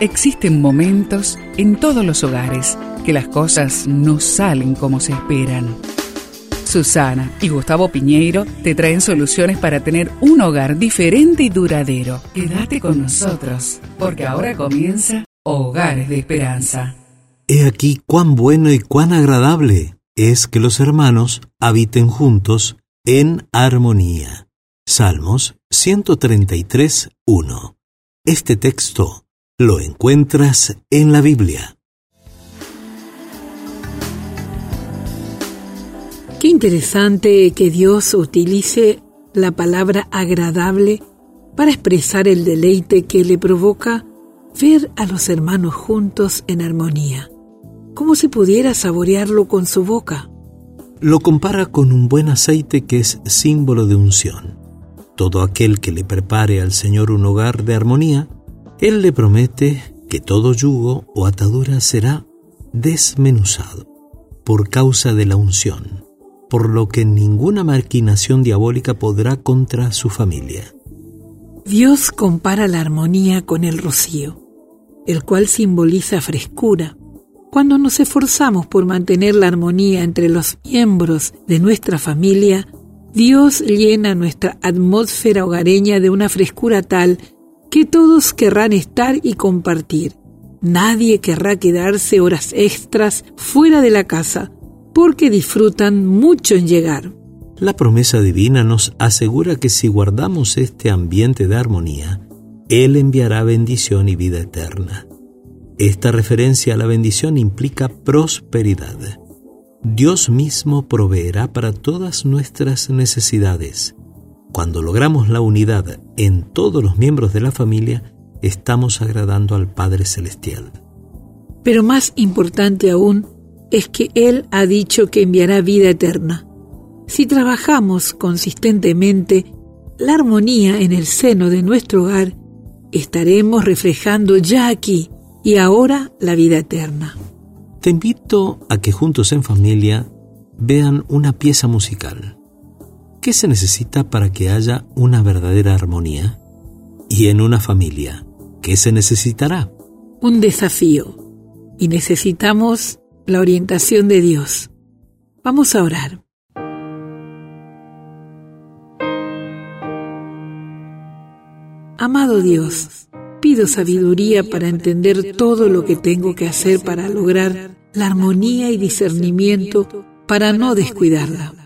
Existen momentos en todos los hogares que las cosas no salen como se esperan. Susana y Gustavo Piñeiro te traen soluciones para tener un hogar diferente y duradero. Quédate con nosotros, porque ahora comienza Hogares de Esperanza. He aquí cuán bueno y cuán agradable es que los hermanos habiten juntos en armonía. Salmos 133, 1. Este texto lo encuentras en la Biblia. Qué interesante que Dios utilice la palabra agradable para expresar el deleite que le provoca ver a los hermanos juntos en armonía, como si pudiera saborearlo con su boca. Lo compara con un buen aceite que es símbolo de unción. Todo aquel que le prepare al Señor un hogar de armonía él le promete que todo yugo o atadura será desmenuzado por causa de la unción, por lo que ninguna maquinación diabólica podrá contra su familia. Dios compara la armonía con el rocío, el cual simboliza frescura. Cuando nos esforzamos por mantener la armonía entre los miembros de nuestra familia, Dios llena nuestra atmósfera hogareña de una frescura tal que todos querrán estar y compartir. Nadie querrá quedarse horas extras fuera de la casa, porque disfrutan mucho en llegar. La promesa divina nos asegura que si guardamos este ambiente de armonía, Él enviará bendición y vida eterna. Esta referencia a la bendición implica prosperidad. Dios mismo proveerá para todas nuestras necesidades cuando logramos la unidad en todos los miembros de la familia, estamos agradando al Padre Celestial. Pero más importante aún es que Él ha dicho que enviará vida eterna. Si trabajamos consistentemente la armonía en el seno de nuestro hogar, estaremos reflejando ya aquí y ahora la vida eterna. Te invito a que juntos en familia vean una pieza musical. ¿Qué se necesita para que haya una verdadera armonía? Y en una familia, ¿qué se necesitará? Un desafío. Y necesitamos la orientación de Dios. Vamos a orar. Amado Dios, pido sabiduría para entender todo lo que tengo que hacer para lograr la armonía y discernimiento para no descuidarla.